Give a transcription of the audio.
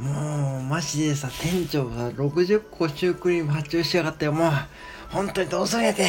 もうマジでさ店長が60個シュークリーム発注しやがってもう。本当にどうすりやて。